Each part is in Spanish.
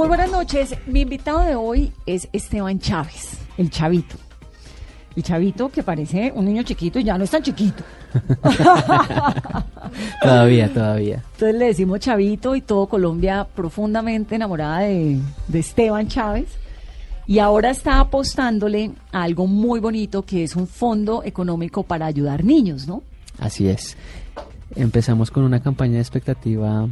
Muy buenas noches. Mi invitado de hoy es Esteban Chávez, el chavito. El chavito que parece un niño chiquito y ya no es tan chiquito. todavía, todavía. Entonces le decimos chavito y todo Colombia profundamente enamorada de, de Esteban Chávez. Y ahora está apostándole a algo muy bonito que es un fondo económico para ayudar niños, ¿no? Así es. Empezamos con una campaña de expectativa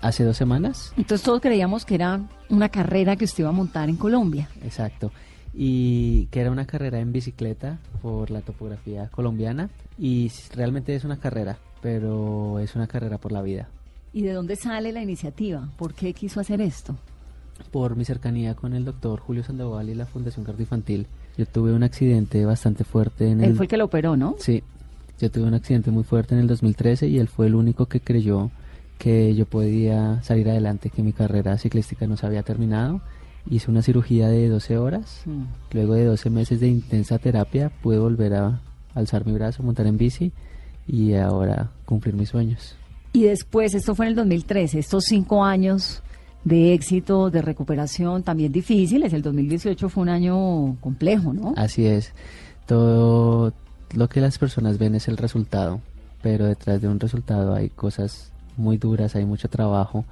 hace dos semanas. Entonces todos creíamos que era una carrera que usted iba a montar en Colombia. Exacto. Y que era una carrera en bicicleta por la topografía colombiana. Y realmente es una carrera, pero es una carrera por la vida. ¿Y de dónde sale la iniciativa? ¿Por qué quiso hacer esto? Por mi cercanía con el doctor Julio Sandoval y la Fundación Cardioinfantil. Yo tuve un accidente bastante fuerte en Él fue el que lo operó, ¿no? Sí, yo tuve un accidente muy fuerte en el 2013 y él fue el único que creyó que yo podía salir adelante, que mi carrera ciclística no se había terminado. Hice una cirugía de 12 horas. Mm. Luego de 12 meses de intensa terapia pude volver a alzar mi brazo, montar en bici y ahora cumplir mis sueños. Y después, esto fue en el 2013, estos cinco años de éxito, de recuperación también difíciles. El 2018 fue un año complejo, ¿no? Así es. Todo lo que las personas ven es el resultado, pero detrás de un resultado hay cosas muy duras, hay mucho trabajo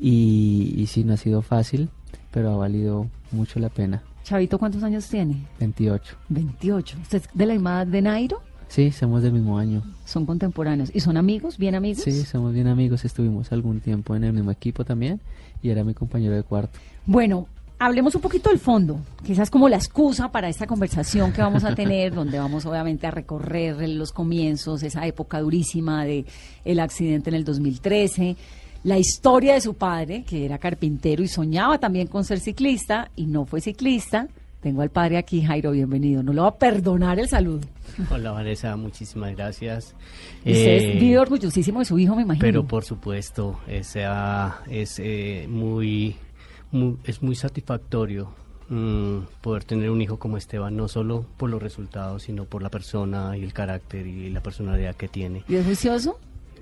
y, y sí, no ha sido fácil, pero ha valido mucho la pena. Chavito, ¿cuántos años tiene? 28. 28. ¿Usted es de la edad de Nairo? Sí, somos del mismo año. Son contemporáneos. ¿Y son amigos? ¿Bien amigos? Sí, somos bien amigos. Estuvimos algún tiempo en el mismo equipo también y era mi compañero de cuarto. Bueno, hablemos un poquito del fondo, que esa es como la excusa para esta conversación que vamos a tener, donde vamos obviamente a recorrer los comienzos, esa época durísima de el accidente en el 2013, la historia de su padre, que era carpintero y soñaba también con ser ciclista y no fue ciclista. Tengo al padre aquí, Jairo, bienvenido. No le va a perdonar el saludo. Hola Vanessa, muchísimas gracias. Usted eh, orgullosísimo de su hijo, me imagino. Pero por supuesto, esa es eh, muy es muy satisfactorio mm, poder tener un hijo como Esteban, no solo por los resultados, sino por la persona y el carácter y la personalidad que tiene. ¿Y es juicioso?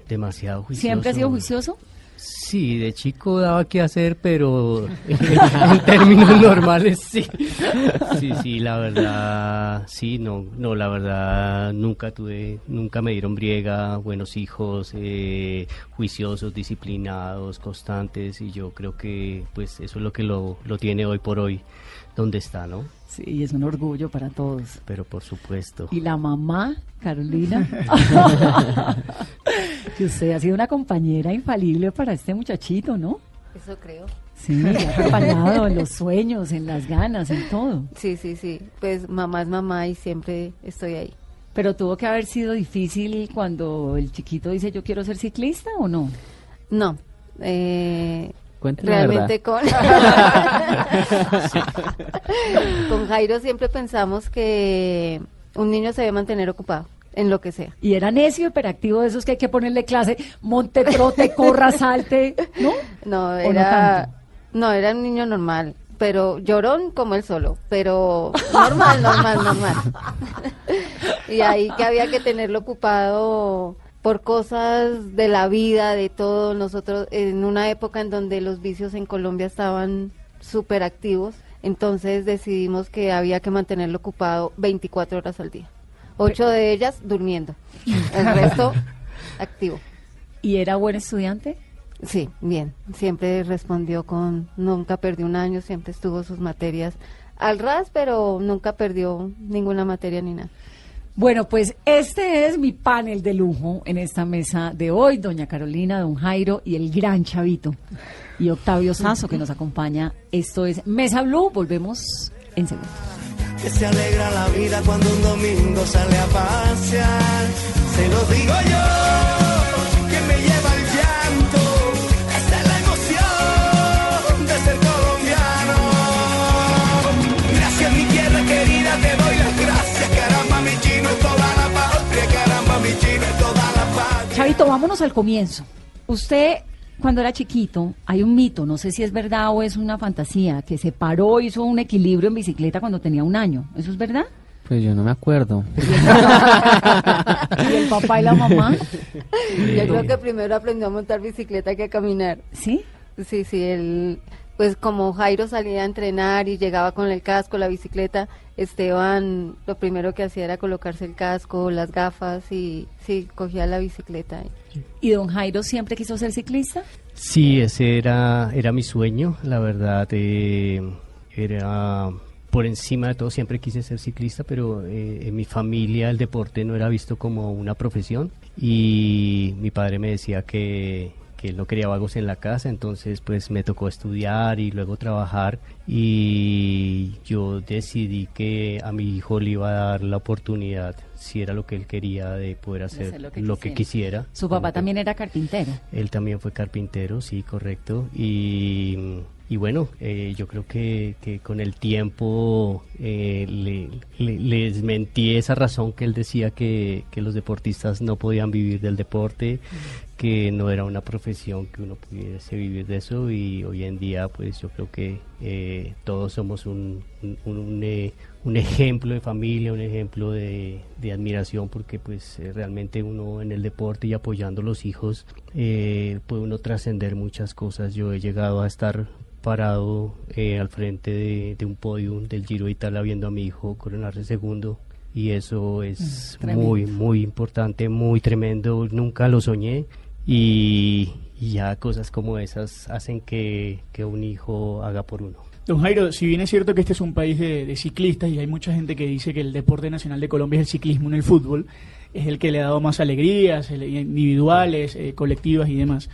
Demasiado juicioso. ¿Siempre ha sido juicioso? Sí, de chico daba que hacer, pero en términos normales sí. Sí, sí, la verdad, sí, no, no, la verdad nunca tuve, nunca me dieron briega, buenos hijos, eh, juiciosos, disciplinados, constantes, y yo creo que pues eso es lo que lo, lo tiene hoy por hoy, donde está, ¿no? Sí, es un orgullo para todos. Pero por supuesto. ¿Y la mamá, Carolina? que usted ha sido una compañera infalible para este muchachito, ¿no? Eso creo. Sí, ha acompañado en los sueños, en las ganas, en todo. Sí, sí, sí. Pues mamá es mamá y siempre estoy ahí. Pero tuvo que haber sido difícil cuando el chiquito dice yo quiero ser ciclista o no? No. Eh, Realmente con, con Jairo siempre pensamos que un niño se debe mantener ocupado en lo que sea. Y era necio, hiperactivo de esos que hay que ponerle clase, monte, trote, corra, salte, ¿no? No, era, no, era un niño normal, pero llorón como él solo, pero normal, normal, normal. y ahí que había que tenerlo ocupado por cosas de la vida, de todo, nosotros en una época en donde los vicios en Colombia estaban súper activos, entonces decidimos que había que mantenerlo ocupado 24 horas al día ocho de ellas durmiendo, el resto activo. ¿Y era buen estudiante? Sí, bien, siempre respondió con, nunca perdió un año, siempre estuvo sus materias al ras, pero nunca perdió ninguna materia ni nada. Bueno, pues este es mi panel de lujo en esta mesa de hoy, doña Carolina, don Jairo y el gran Chavito y Octavio Sazo que nos acompaña. Esto es Mesa Blue, volvemos en segundo que se alegra la vida cuando un domingo sale a pasear. Se lo digo yo, que me lleva el llanto, esta es la emoción de ser colombiano. Gracias mi tierra querida, te doy las gracias, caramba mi chino, toda la patria, caramba mi chino, toda la patria. Chavito, vámonos al comienzo. Usted cuando era chiquito, hay un mito, no sé si es verdad o es una fantasía, que se paró, hizo un equilibrio en bicicleta cuando tenía un año. ¿Eso es verdad? Pues yo no me acuerdo. ¿Y el papá y la mamá? Yo creo que primero aprendió a montar bicicleta que a caminar. ¿Sí? Sí, sí, él pues como Jairo salía a entrenar y llegaba con el casco, la bicicleta, Esteban lo primero que hacía era colocarse el casco, las gafas y sí, cogía la bicicleta. ¿Y don Jairo siempre quiso ser ciclista? Sí, ese era, era mi sueño, la verdad. eh, era por encima de todo, siempre quise ser ciclista, pero eh, en mi familia el deporte no era visto como una profesión y mi padre me decía que, que no quería vagos en la casa, entonces pues me tocó estudiar y luego trabajar y yo decidí que a mi hijo le iba a dar la oportunidad, si era lo que él quería, de poder hacer, hacer lo que lo que quisiera. Su papá también era carpintero. él también fue carpintero, sí, correcto. Y, y bueno, eh, yo creo que, que con el tiempo eh, le, le- le desmentí esa razón que él decía que, que los deportistas no podían vivir del deporte, que no era una profesión que uno pudiese vivir de eso. Y hoy en día, pues yo creo que eh, todos somos un, un, un, eh, un ejemplo de familia, un ejemplo de, de admiración, porque pues eh, realmente uno en el deporte y apoyando a los hijos eh, puede uno trascender muchas cosas. Yo he llegado a estar parado eh, al frente de, de un podio del Giro de Italia viendo a mi hijo coronarse segundo y eso es Mm, tremendo. muy, muy importante, muy tremendo. Nunca lo soñé y, ya cosas como esas hacen que, que un hijo haga por uno. Don Jairo, si bien es cierto que este es un país de, ciclistas y hay mucha gente que dice que el deporte nacional de Colombia es el ciclismo, no el fútbol, es el que le ha dado más alegrías individuales, eh, colectivas y demás.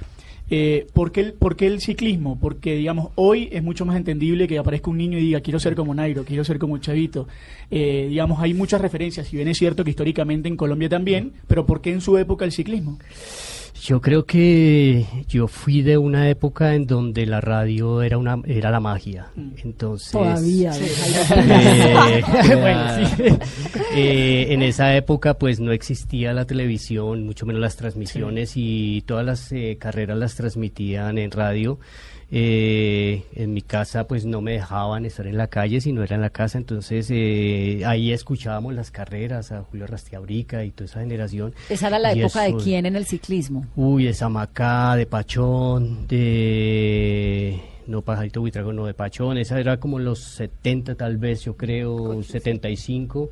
Eh, ¿por, qué el, por qué el ciclismo? Porque, digamos, hoy es mucho más entendible que aparezca un niño y diga, quiero ser como Nairo, quiero ser como Chavito. Eh, digamos, hay muchas referencias, si bien es cierto que históricamente en Colombia también, pero ¿por qué en su época el ciclismo? Yo creo que yo fui de una época en donde la radio era una era la magia. Entonces Todavía. Eh, Bueno, sí. eh, en esa época pues no existía la televisión, mucho menos las transmisiones y todas las eh, carreras las transmitían en radio. Eh, en mi casa pues no me dejaban estar en la calle si no era en la casa, entonces eh, ahí escuchábamos las carreras a Julio Rastiabrica y toda esa generación. Esa era la Y época de quién en el ciclismo. Uy, de Samacá, de Pachón, de... No, Pajarito Buitrago, no, de Pachón. Esa era como los 70 tal vez, yo creo, 75.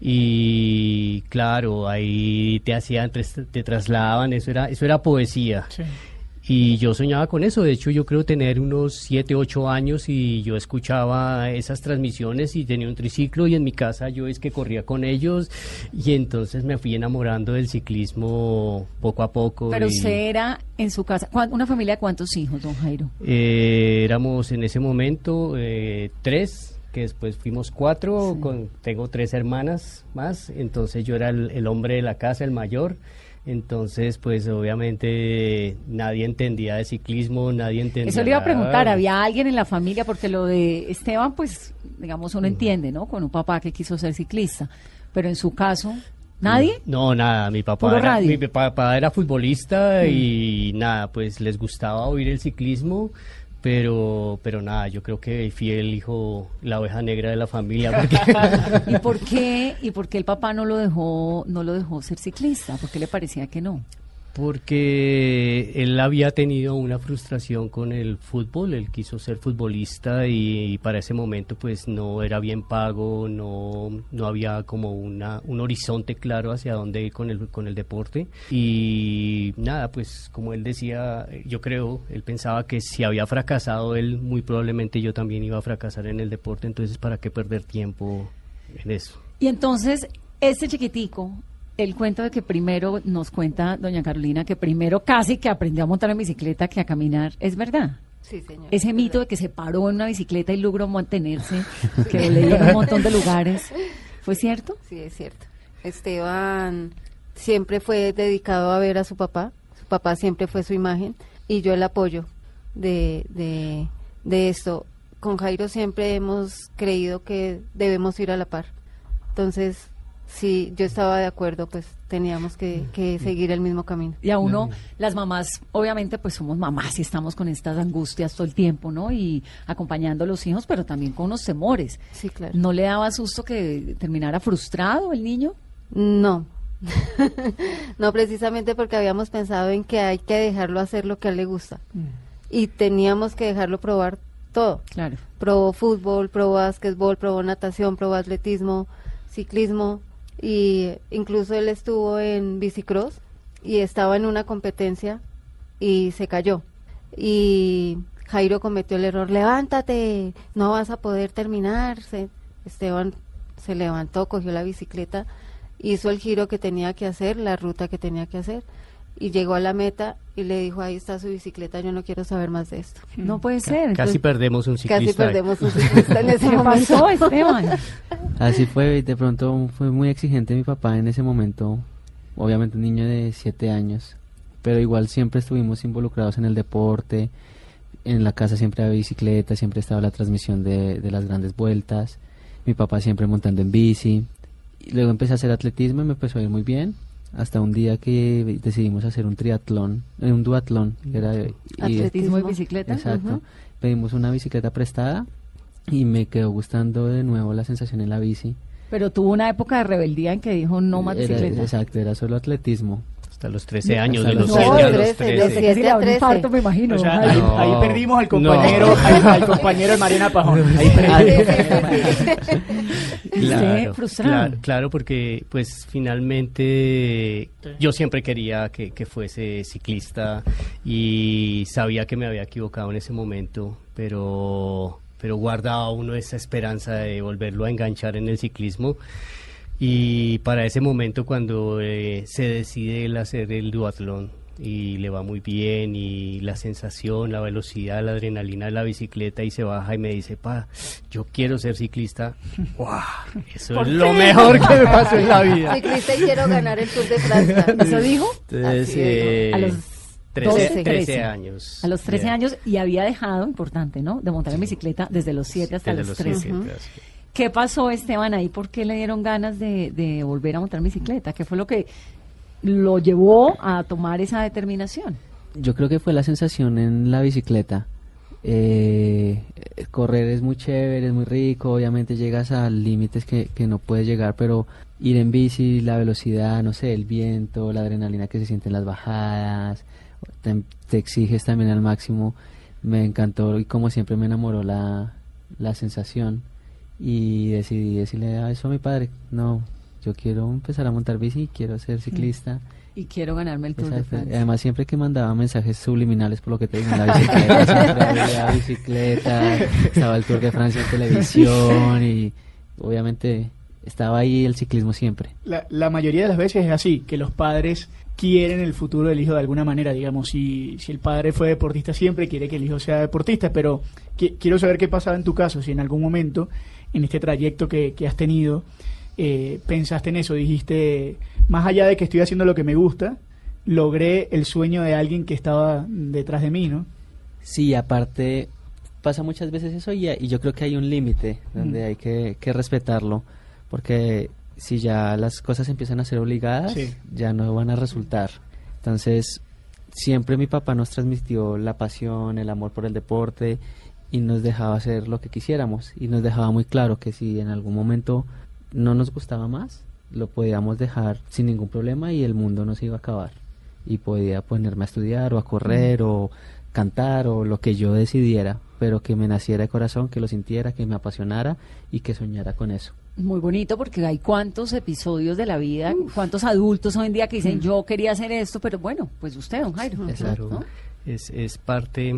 Y claro, ahí te hacían, te, te trasladaban, eso era, eso era poesía. Sí. Y yo soñaba con eso, de hecho yo creo tener unos 7, 8 años y yo escuchaba esas transmisiones y tenía un triciclo y en mi casa yo es que corría con ellos y entonces me fui enamorando del ciclismo poco a poco. Pero y, usted era en su casa. ¿cuán- ¿Una familia de cuántos hijos, don Jairo? eh, éramos en ese momento eh, tres, que después fuimos cuatro, con, tengo tres hermanas más, entonces yo era el, el hombre de la casa, el mayor. Entonces, pues obviamente nadie entendía de ciclismo, nadie entendía. Eso le iba a preguntar, ¿había alguien en la familia? Porque lo de Esteban, pues, digamos, uno entiende, ¿no? Con un papá que quiso ser ciclista. Pero en su caso, ¿nadie? No, nada, mi papá, era, mi papá era futbolista y nada, pues les gustaba oír el ciclismo, pero, pero nada, yo creo que fui el hijo, la oveja negra de la familia, ¿Y por qué? ¿Y por qué el papá no lo dejó, no lo dejó ser ciclista? ¿Por qué le parecía que no? Porque él había tenido una frustración con el fútbol, él quiso ser futbolista y, para ese momento pues no era bien pago, no, no había como una, un horizonte claro hacia dónde ir con el, con el deporte y nada, pues como él decía, yo creo, él pensaba que si había fracasado él, muy probablemente yo también iba a fracasar en el deporte, entonces para qué perder tiempo en eso. Y entonces, este chiquitico, el cuento de que primero nos cuenta doña Carolina que primero casi que aprendió a montar en bicicleta que a caminar, ¿es verdad? Sí, señor. Ese mito de que se paró en una bicicleta y logró mantenerse, que leí en un montón de lugares, ¿fue cierto? Sí, es cierto. Esteban siempre fue dedicado a ver a su papá. Su papá siempre fue su imagen y yo el apoyo de, de, de esto. Con Jairo siempre hemos creído que debemos ir a la par. Entonces, si yo estaba de acuerdo, pues teníamos que, que seguir el mismo camino. Y a uno, las mamás, obviamente, pues somos mamás y estamos con estas angustias todo el tiempo, ¿no? Y acompañando a los hijos, pero también con unos temores. Sí, claro. ¿No le daba susto que terminara frustrado el niño? No. no, precisamente porque habíamos pensado en que hay que dejarlo hacer lo que a él le gusta. Y teníamos que dejarlo probar todo. Claro. Probó fútbol, probó básquetbol, probó natación, probó atletismo, ciclismo y incluso él estuvo en bicicross y estaba en una competencia y se cayó. Y Jairo cometió el error, levántate, no vas a poder terminar. Esteban se levantó, cogió la bicicleta, hizo el giro que tenía que hacer, la ruta que tenía que hacer y llegó a la meta y le dijo, ahí está su bicicleta, yo no quiero saber más de esto. No puede ser. Casi perdemos un ciclista. Casi perdemos un ciclista en ese ¿Qué momento. pasó, Esteban? Así fue, y de pronto fue muy exigente mi papá en ese momento, obviamente un niño de 7 años, pero igual siempre estuvimos involucrados en el deporte, en la casa siempre había bicicleta, siempre estaba la transmisión de, de las grandes vueltas, mi papá siempre montando en bici, y luego empecé a hacer atletismo y me empezó a ir muy bien, hasta un día que decidimos hacer un triatlón, eh, un duatlón, era, y- Atletismo y bicicleta. Exacto. Pedimos una bicicleta prestada y me quedó gustando de nuevo la sensación en la bici. Pero tuvo una época de rebeldía en que dijo no más Era- bicicleta. exacto, era solo atletismo. Hasta los 13 años, de los los 7 a los 13, 13. de un 13. infarto, me imagino. O sea, ahí, No. ahí perdimos al No. compañero, al, al compañero de Mariana Pajón. Ahí perdimos. frustrado. Claro, claro, porque pues finalmente yo siempre quería que, que fuese ciclista y sabía que me había equivocado en ese momento, pero, pero guardaba uno esa esperanza de volverlo a enganchar en el ciclismo. Y para ese momento cuando eh, se decide el hacer el duatlón y le va muy bien y la sensación, la velocidad, la adrenalina de la bicicleta y se baja y me dice, pa, yo quiero ser ciclista. ¡Guau! Eso es lo mejor que me pasó en la vida. Ciclista y quiero ganar el Tour de Francia. ¿Eso dijo? Entonces, Así es, eh, A los 13, 12, 13 13. años. A los 13 Ya. años y había dejado, importante, ¿no? De montar en bicicleta desde los 7 hasta Desde los los 13. 7, ¿Qué pasó, Esteban, ahí? ¿Por qué le dieron ganas de, volver a montar bicicleta? ¿Qué fue lo que lo llevó a tomar esa determinación? Yo creo que fue la sensación en la bicicleta. Eh, correr es muy chévere, es muy rico, obviamente llegas a límites que, que no puedes llegar, pero ir en bici, la velocidad, no sé, el viento, la adrenalina que se siente en las bajadas, te, te exiges también al máximo, me encantó y como siempre me enamoró la, la sensación y decidí decirle a eso a mi padre, no, yo quiero empezar a montar bici, quiero ser ciclista. Y quiero ganarme el Tour de. Francia. Además, siempre que mandaba mensajes subliminales por lo que te digo en la bicicleta, siempre había bicicleta, estaba el Tour de Francia en televisión y obviamente estaba ahí el ciclismo siempre. La, la mayoría de las veces es así, que los padres quieren el futuro del hijo de alguna manera, digamos, si, si el padre fue deportista siempre quiere que el hijo sea deportista, pero qui- quiero saber qué pasaba en tu caso, si en algún momento, en este trayecto que, que has tenido, eh, pensaste en eso, dijiste, más allá de que estoy haciendo lo que me gusta, logré el sueño de alguien que estaba detrás de mí, ¿no? Sí, aparte pasa muchas veces eso y, y yo creo que hay un límite donde Mm. hay que, que respetarlo, porque si ya las cosas empiezan a ser obligadas, Sí. ya no van a resultar. Entonces, siempre mi papá nos transmitió la pasión, el amor por el deporte y nos dejaba hacer lo que quisiéramos y nos dejaba muy claro que si en algún momento no nos gustaba más, lo podíamos dejar sin ningún problema y el mundo no se iba a acabar y podía ponerme a estudiar o a correr o cantar o lo que yo decidiera, pero que me naciera de corazón, que lo sintiera, que me apasionara y que soñara con eso. Muy bonito porque hay cuántos episodios de la vida, cuántos adultos hoy en día que dicen yo quería hacer esto, pero bueno, pues usted, don Jairo. Exacto. ¿no? Es, es parte,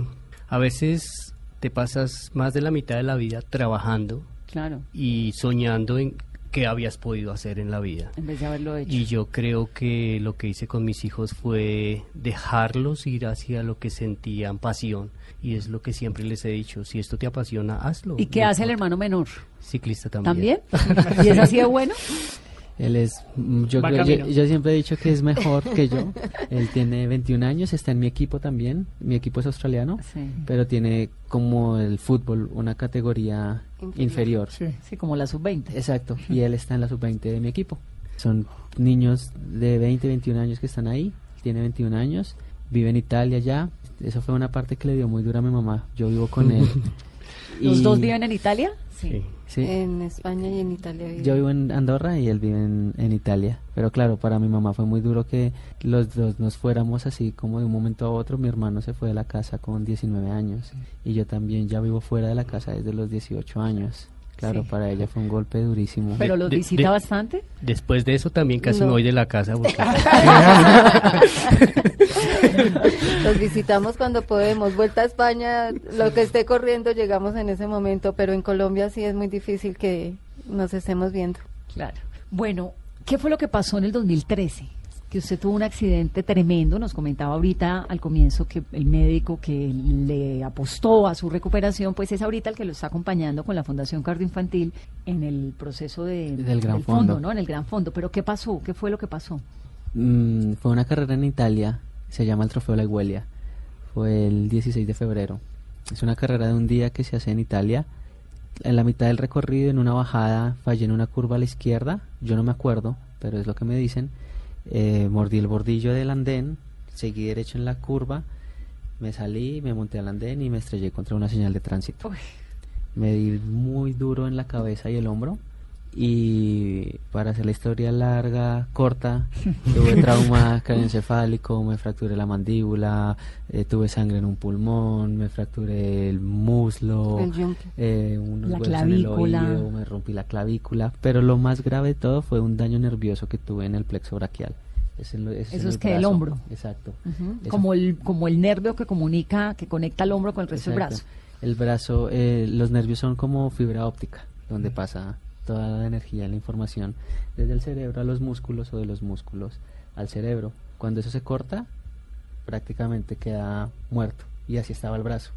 a veces te pasas más de la mitad de la vida trabajando Claro, y soñando en qué habías podido hacer en la vida. en vez de haberlo hecho. Y yo creo que lo que hice con mis hijos fue dejarlos ir hacia lo que sentían pasión. Y es lo que siempre les he dicho, si esto te apasiona, hazlo. ¿Y qué hace el hermano menor? Ciclista también. ¿También? ¿Y es así de bueno? Él es, mm, yo, creo- yo, yo siempre he dicho que es mejor que yo. Él tiene 21 años, está en mi equipo también. Mi equipo es australiano, Sí. pero tiene como el fútbol una categoría Inferior. inferior. Sí. Sí, como la sub-20. Exacto, y él está en la sub-20 de mi equipo. Son niños de 20, 21 años que están ahí. Tiene 21 años, vive en Italia ya. Eso fue una parte que le dio muy dura a mi mamá. Yo vivo con él ¿Los Y- dos viven en Italia? Sí. Sí. En España y en Italia. vive. Yo vivo en Andorra y él vive en, en Italia. Pero claro, para mi mamá fue muy duro que los dos nos fuéramos así como de un momento a otro. Mi hermano se fue de la casa con 19 años y yo también ya vivo fuera de la casa desde los 18 años. Claro, Sí. para ella fue un golpe durísimo. ¿Pero los De- visita de- bastante? Después de eso también casi No. me voy de la casa porque Los visitamos cuando podemos. Vuelta a España, lo que esté corriendo, llegamos en ese momento, pero en Colombia sí es muy difícil que nos estemos viendo. Claro. Bueno, ¿qué fue lo que pasó en el 2013? Que usted tuvo un accidente tremendo, nos comentaba ahorita al comienzo que el médico que le apostó a su recuperación, pues es ahorita el que lo está acompañando con la Fundación Cardioinfantil en el proceso de, Del Gran fondo, Fondo. ¿no? En el Gran Fondo. Pero ¿qué pasó? ¿Qué fue lo que pasó? Mm, fue una carrera en Italia, se llama el Trofeo La Iguelia. Fue el 16 de febrero. Es una carrera de un día que se hace en Italia. En la mitad del recorrido, en una bajada, fallé en una curva a la izquierda. Yo no me acuerdo, pero es lo que me dicen. Eh, mordí el bordillo del andén, seguí derecho en la curva, me salí, me monté al andén y me estrellé contra una señal de tránsito. Uy. Me di muy duro en la cabeza y el hombro. Y para hacer la historia larga, corta, tuve trauma craneoencefálico, me fracturé la mandíbula, eh, tuve sangre en un pulmón, me fracturé el muslo, El eh, unos La huesos en el clavícula. oído, me rompí la clavícula. Pero lo más grave de todo fue un daño nervioso que tuve en el plexo braquial. Lo- Eso en es que el hombro. Exacto. Como el, como el nervio que comunica, que conecta el hombro con el resto del brazo. El brazo, eh, los nervios son como fibra óptica, donde pasa toda la energía, la información, desde el cerebro a los músculos o de los músculos al cerebro. Cuando eso se corta, prácticamente queda muerto. Y así estaba el brazo.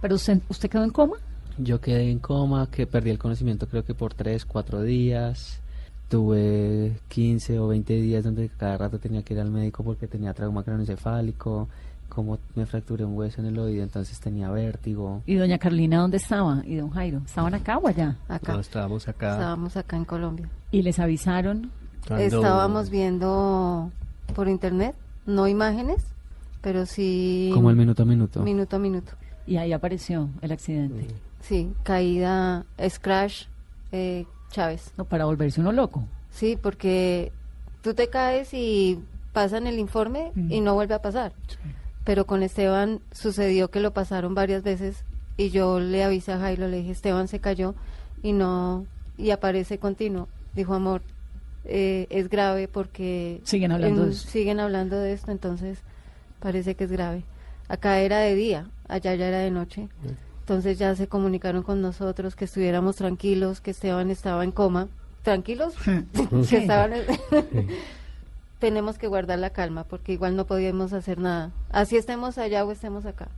Pero usted, usted quedó en coma. Yo quedé en coma, que perdí el conocimiento creo que por 3, 4 días. Tuve 15 o 20 días donde cada rato tenía que ir al médico porque tenía trauma craneoencefálico, como me fracturé un hueso en el oído, entonces tenía vértigo. ¿Y doña Carolina dónde estaba? ¿Y don Jairo? ¿Estaban acá o allá? Acá. no, estábamos acá. Estábamos acá en Colombia. Y les avisaron. cuando- Estábamos viendo por internet, no imágenes, pero sí Como el minuto a minuto. minuto a minuto. Y ahí apareció el accidente. Sí, caída, scratch, eh, Chávez. No, para volverse uno loco. Sí, porque tú te caes y pasan el informe y no vuelve a pasar. Pero con Esteban sucedió que lo pasaron varias veces y yo le avisé a Jairo, le dije, Esteban se cayó y no, y aparece continuo. Dijo, amor, eh, es grave porque... Siguen hablando en- de eso. Siguen hablando de esto, entonces parece que es grave. Acá era de día, allá ya era de noche. Entonces ya se comunicaron con nosotros que estuviéramos tranquilos, que Esteban estaba en coma. ¿Tranquilos? que estaban tenemos que guardar la calma porque igual no podíamos hacer nada. Así estemos allá o estemos acá.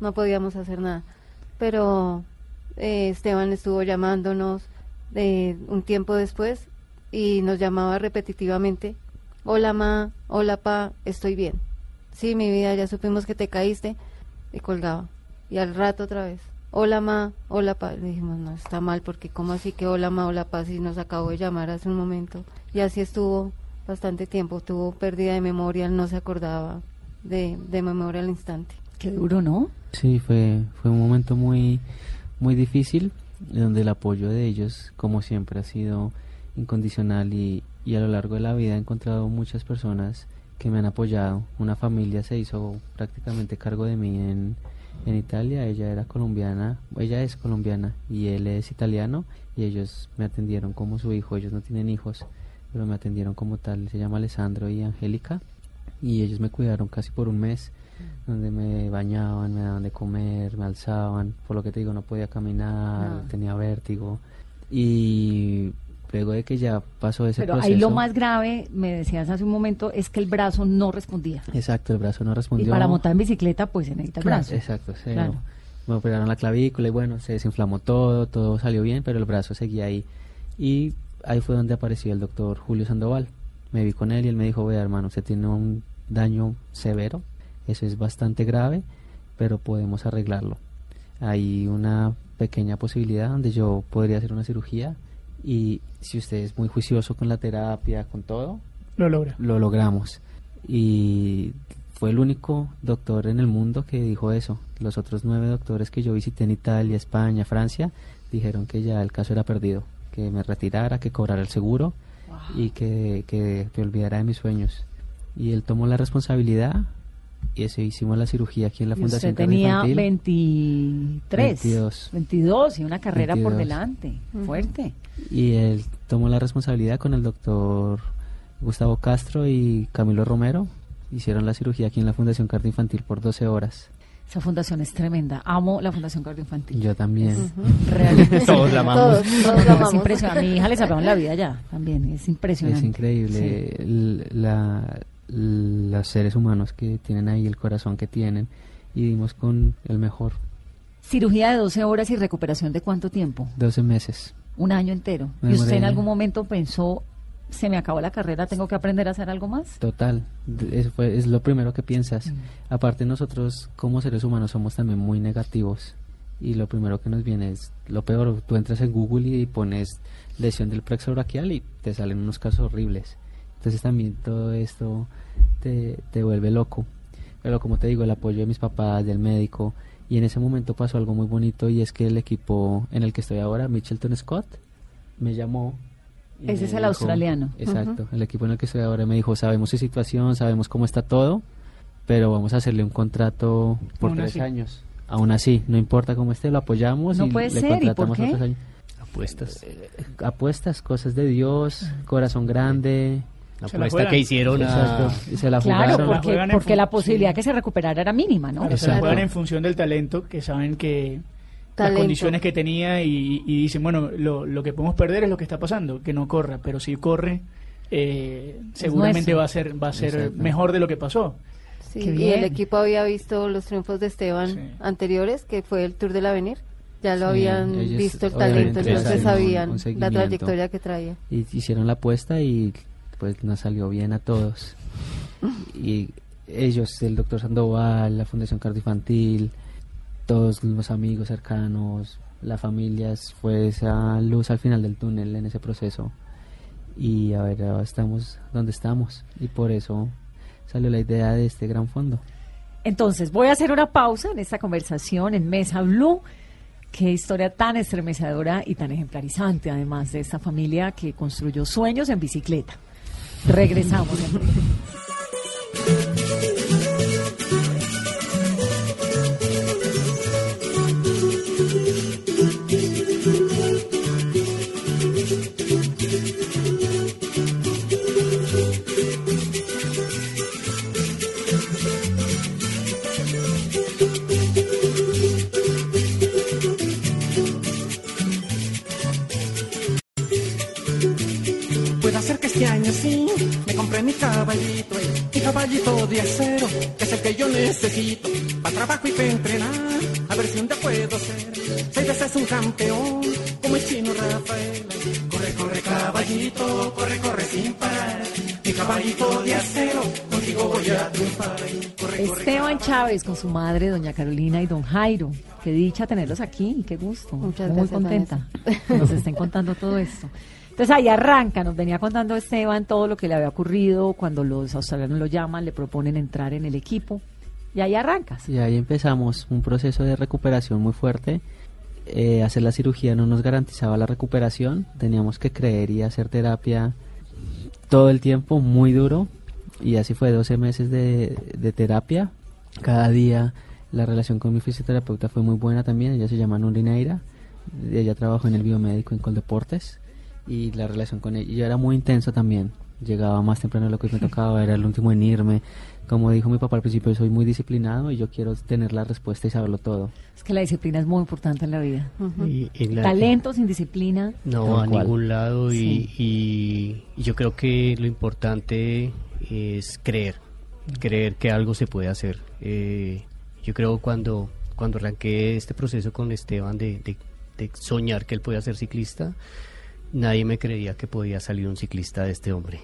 No podíamos hacer nada. Pero eh, Esteban estuvo llamándonos eh, un tiempo después y nos llamaba repetitivamente. Hola ma, hola pa, estoy bien. Sí, mi vida, ya supimos que te caíste. Y colgaba. Y al rato otra vez. Hola ma, hola pa. Le dijimos, no, está mal porque como así que hola ma, hola pa, si nos acabó de llamar hace un momento. Y así estuvo bastante tiempo. Tuvo pérdida de memoria, no se acordaba de, de memoria al instante. Qué duro, ¿no? Sí, fue, fue un momento muy, muy difícil, donde el apoyo de ellos, como siempre, ha sido incondicional y, y a lo largo de la vida he encontrado muchas personas que me han apoyado. Una familia se hizo prácticamente cargo de mí en, en Italia. Ella era colombiana, ella es colombiana y él es italiano y ellos me atendieron como su hijo. Ellos no tienen hijos, pero me atendieron como tal. Se llama Alessandro y Angélica y ellos me cuidaron casi por un mes donde me bañaban, me daban de comer, me alzaban, por lo que te digo, no podía caminar, No. tenía vértigo. Y luego de que ya pasó ese Pero proceso... ahí lo más grave, me decías hace un momento, es que el brazo no respondía. Exacto, el brazo no Y respondió. para montar en bicicleta, pues se necesita el Claro, brazo. Exacto, se- Claro. me operaron la clavícula y bueno, se desinflamó todo, todo salió bien, pero el brazo seguía ahí. Y ahí fue donde apareció el doctor Julio Sandoval. Me vi con él y él me dijo, vea hermano, usted tiene un daño severo, eso es bastante grave, pero podemos arreglarlo. Hay una pequeña posibilidad donde yo podría hacer una cirugía y si usted es muy juicioso con la terapia, con todo, Lo logra. lo logramos. Y fue el único doctor en el mundo que dijo eso. Los otros nueve doctores que yo visité en Italia, España, Francia, dijeron que ya el caso era perdido, que me retirara, que cobrara el seguro y que, que me olvidara de mis sueños. Y él tomó la responsabilidad y eso hicimos la cirugía aquí en la Y Fundación usted tenía Cardioinfantil. 23, 22. 22 y una carrera por 22. delante, fuerte. Y él tomó la responsabilidad con el doctor Gustavo Castro y Camilo Romero. Hicieron la cirugía aquí en la Fundación Cardioinfantil por 12 horas. Esa fundación es tremenda. Amo la Fundación Cardioinfantil. Yo también. Realmente. Todos la amamos. Todos, todos la Es impresionante. A mi hija le salvaron la vida ya, también. Es impresionante. Es increíble la, los seres humanos que tienen ahí, el corazón que tienen. Y dimos con el mejor. Cirugía de 12 horas y recuperación de cuánto tiempo? 12 meses. Un año entero. Me ¿Y usted en algún momento pensó, se me acabó la carrera, tengo que aprender a hacer algo más? Total, eso fue, es lo primero que piensas. Aparte nosotros como seres humanos somos también muy negativos y lo primero que nos viene es lo peor. Tú entras en Google y pones lesión del plexo braquial y te salen unos casos horribles. Entonces también todo esto te, te vuelve loco. Pero como te digo, el apoyo de mis papás, del médico y en ese momento pasó algo muy bonito y es que el equipo en el que estoy ahora, Mitchelton Scott, me llamó. Y Ese es el australiano. Exacto, el equipo en el que estoy ahora me dijo, sabemos su situación, sabemos cómo está todo, pero vamos a hacerle un contrato por Aún tres así. años. Aún así, no importa cómo esté, lo apoyamos No y puede le ser, ¿y por contratamos qué? otros años. Apuestas. Apuestas, cosas de Dios, corazón grande. La Se apuesta que hicieron a... Exacto, y se la Claro, jugaron. Porque, la posibilidad sí. que se recuperara era mínima, ¿no? Claro, se la juegan en función del talento, que saben que las condiciones que tenía y, y dicen, bueno, lo, lo que podemos perder es lo que está pasando, que no corra, pero si corre, eh, seguramente va a ser va a ser Exacto. mejor de lo que pasó. Sí, y el equipo había visto los triunfos de Esteban Sí. anteriores, que fue el Tour del Avenir. Ya lo Sí, habían ellos visto el talento, entonces un- sabían un la trayectoria que traía. y hicieron la apuesta y pues nos salió bien a todos. Y ellos, el doctor Sandoval, la Fundación Cardioinfantil, todos los amigos cercanos, la familia, fue esa luz al final del túnel en ese proceso. Y a ver, ahora estamos donde estamos y por eso salió la idea de este gran fondo. Entonces, voy a hacer una pausa en esta conversación en Mesa Blue. Qué historia tan estremecedora y tan ejemplarizante, además de esta familia que construyó sueños en bicicleta. Regresamos. Chávez con su madre, doña Carolina y don Jairo. Qué dicha tenerlos aquí, qué gusto. Muchas Muy gracias, contenta que nos estén contando todo esto. Entonces ahí arranca, nos venía contando Esteban todo lo que le había ocurrido cuando los australianos lo llaman, le proponen entrar en el equipo. Y ahí arrancas. Y ahí empezamos un proceso de recuperación muy fuerte. Eh, hacer la cirugía no nos garantizaba la recuperación, teníamos que creer y hacer terapia todo el tiempo, muy duro. Y así fue 12 meses de, de terapia. Cada día la relación con mi fisioterapeuta fue muy buena también, ella se llama Nurineira, ella trabajó en el biomédico en Coldeportes y la relación con ella, era muy intenso también, llegaba más temprano de lo que me tocaba, era el último en irme, como dijo mi papá al principio, soy muy disciplinado y yo quiero tener la respuesta y saberlo todo. Es que la disciplina es muy importante en la vida. y- y la- Talento sin disciplina. No, a cual. ningún lado y, Sí. y- y yo creo que lo importante es creer, creer que algo se puede hacer. Eh, yo creo cuando cuando arranqué este proceso con Esteban de, de- de soñar que él podía ser ciclista, nadie me creía que podía salir un ciclista de este hombre.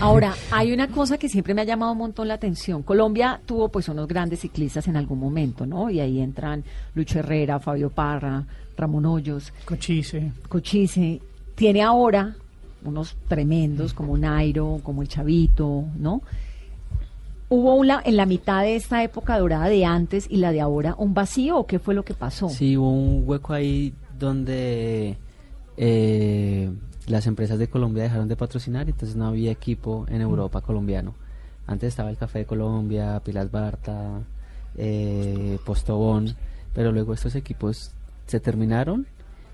Ahora, hay una cosa que siempre me ha llamado un montón la atención. Colombia tuvo pues unos grandes ciclistas en algún momento, ¿no? Y ahí entran Lucho Herrera, Fabio Parra, Ramón Hoyos, Cochise. Cochise. Tiene ahora unos tremendos como Nairo, como el Chavito, ¿no? ¿Hubo una, en la mitad de esta época dorada de antes y la de ahora un vacío o qué fue lo que pasó? Sí, hubo un hueco ahí donde eh, las empresas de Colombia dejaron de patrocinar, entonces no había equipo en Europa colombiano. Antes estaba el Café de Colombia, Pilas Barta, eh, Postobón, pero luego estos equipos se terminaron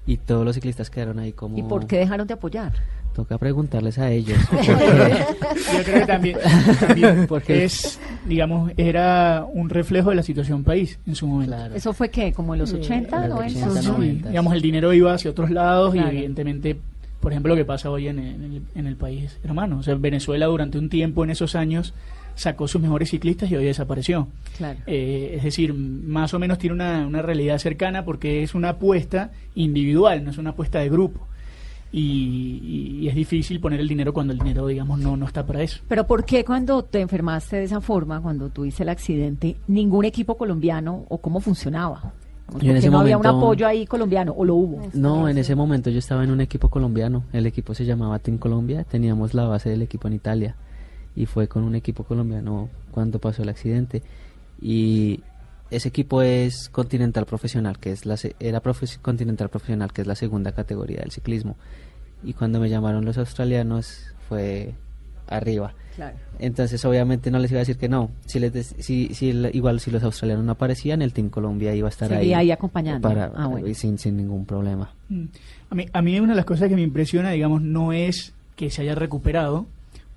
y todos los ciclistas quedaron ahí como... ¿Y por qué dejaron de apoyar? Toca preguntarles a ellos. Yo creo que también, también porque es, digamos, era un reflejo de la situación país en su momento. Claro. ¿Eso fue qué? ¿Como en los 80, en los 90? 80, Sí, 90. digamos, el dinero iba hacia otros lados Claro. y evidentemente, por ejemplo, lo que pasa hoy en, en el, en el país hermano. O sea, Venezuela durante un tiempo en esos años sacó sus mejores ciclistas y hoy desapareció. Claro. Eh, es decir, más o menos tiene una, una realidad cercana porque es una apuesta individual, no es una apuesta de grupo. Y, y es difícil poner el dinero cuando el dinero, digamos, no, no está para eso. Pero ¿por qué cuando te enfermaste de esa forma, cuando tuviste el accidente, ningún equipo colombiano o cómo funcionaba? En ese no había un apoyo ahí colombiano o lo hubo. No, en ese momento yo estaba en un equipo colombiano. El equipo se llamaba Team Colombia. Teníamos la base del equipo en Italia. Y fue con un equipo colombiano cuando pasó el accidente. Y ese equipo es Continental Profesional, que es la se- era profe- Continental Profesional, que es la segunda categoría del ciclismo. Y cuando me llamaron los australianos fue arriba. Claro. Entonces, obviamente no les iba a decir que no. Si les si, si el- igual si los australianos no aparecían, el Team Colombia iba a estar Seguía ahí, ahí acompañando. para, Ah, bueno. sin, sin ningún problema. Mm. A mí, a mí una de las cosas que me impresiona, digamos, no es que se haya recuperado,